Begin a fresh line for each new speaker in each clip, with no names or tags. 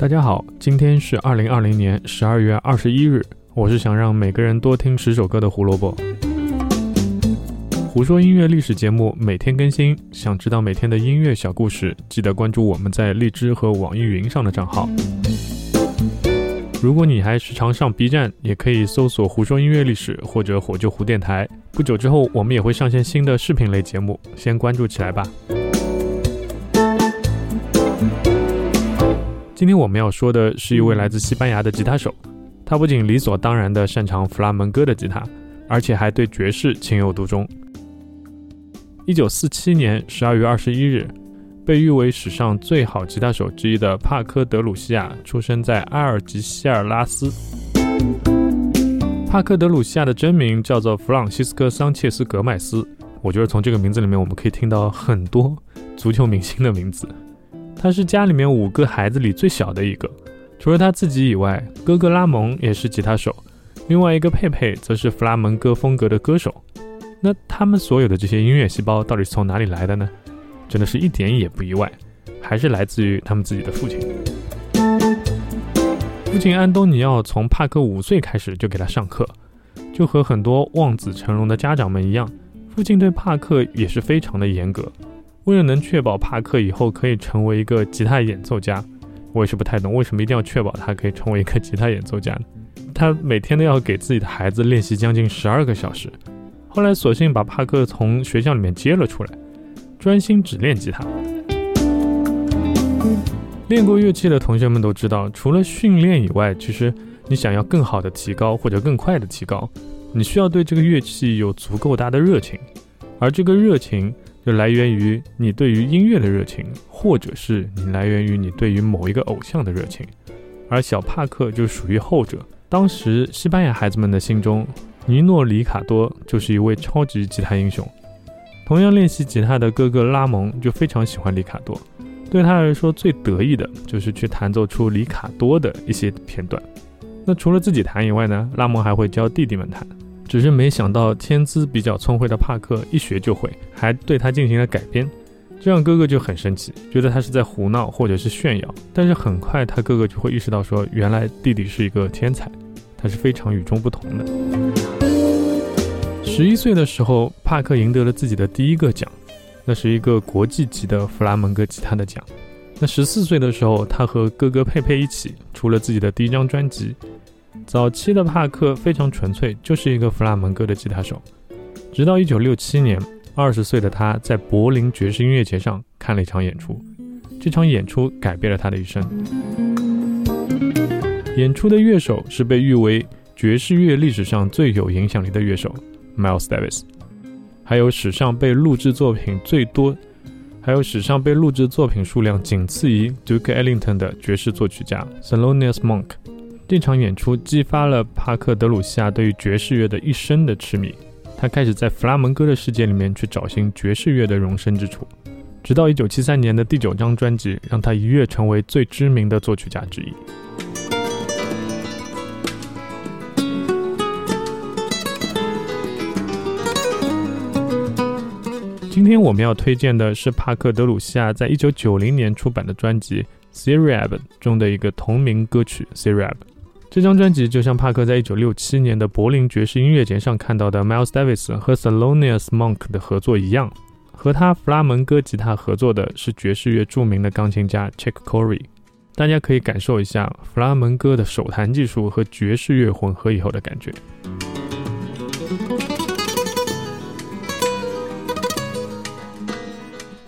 大家好，今天是二零二零年十二月二十一日。我是想让每个人多听十首歌的胡萝卜。胡说音乐历史节目每天更新，想知道每天的音乐小故事，记得关注我们在荔枝和网易云上的账号。如果你还时常上 B 站，也可以搜索“胡说音乐历史”或者“火救胡电台”。不久之后，我们也会上线新的视频类节目，先关注起来吧。今天我们要说的是一位来自西班牙的吉他手，他不仅理所当然地擅长弗拉门戈的吉他，而且还对爵士情有独钟。一九四七年十二月二十一日，被誉为史上最好吉他手之一的帕科·德鲁西亚出生在阿尔及希尔拉斯。帕克·德鲁西亚的真名叫做弗朗西斯科·桑切斯·格麦斯。我觉得从这个名字里面，我们可以听到很多足球明星的名字。他是家里面五个孩子里最小的一个，除了他自己以外，哥哥拉蒙也是吉他手，另外一个佩佩则是弗拉门戈风格的歌手。那他们所有的这些音乐细胞到底是从哪里来的呢？真的是一点也不意外，还是来自于他们自己的父亲。父亲安东尼奥从帕克五岁开始就给他上课，就和很多望子成龙的家长们一样，父亲对帕克也是非常的严格。为了能确保帕克以后可以成为一个吉他演奏家，我也是不太懂为什么一定要确保他可以成为一个吉他演奏家？他每天都要给自己的孩子练习将近十二个小时。后来，索性把帕克从学校里面接了出来，专心只练吉他。练过乐器的同学们都知道，除了训练以外，其实你想要更好的提高或者更快的提高，你需要对这个乐器有足够大的热情，而这个热情就来源于你对于音乐的热情，或者是你来源于你对于某一个偶像的热情。而小帕克就属于后者。当时西班牙孩子们的心中。尼诺·里卡多就是一位超级吉他英雄。同样练习吉他的哥哥拉蒙就非常喜欢里卡多，对他来说最得意的就是去弹奏出里卡多的一些片段。那除了自己弹以外呢，拉蒙还会教弟弟们弹。只是没想到天资比较聪慧的帕克一学就会，还对他进行了改编，这让哥哥就很生气，觉得他是在胡闹或者是炫耀。但是很快他哥哥就会意识到说，原来弟弟是一个天才，他是非常与众不同的。十一岁的时候，帕克赢得了自己的第一个奖，那是一个国际级的弗拉门戈吉他的奖。那十四岁的时候，他和哥哥佩佩一起出了自己的第一张专辑。早期的帕克非常纯粹，就是一个弗拉门戈的吉他手。直到一九六七年，二十岁的他在柏林爵士音乐节上看了一场演出，这场演出改变了他的一生。演出的乐手是被誉为爵士乐历史上最有影响力的乐手。Miles Davis，还有史上被录制作品最多，还有史上被录制作品数量仅次于 Duke Ellington 的爵士作曲家 Thelonious Monk。这场演出激发了帕克·德鲁西亚对于爵士乐的一生的痴迷，他开始在弗拉门戈的世界里面去找寻爵士乐的容身之处，直到1973年的第九张专辑让他一跃成为最知名的作曲家之一。今天我们要推荐的是帕克·德鲁西亚在一九九零年出版的专辑《s y r i a b 中的一个同名歌曲《s y r i a b 这张专辑就像帕克在一九六七年的柏林爵士音乐节上看到的 Miles Davis 和 Thelonious Monk 的合作一样，和他弗拉门戈吉他合作的是爵士乐著名的钢琴家 Chick Corea。大家可以感受一下弗拉门戈的手弹技术和爵士乐混合以后的感觉。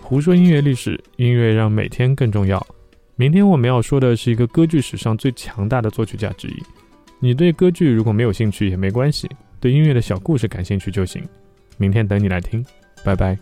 胡说音乐历史，音乐让每天更重要。明天我们要说的是一个歌剧史上最强大的作曲家之一。你对歌剧如果没有兴趣也没关系，对音乐的小故事感兴趣就行。明天等你来听，拜拜。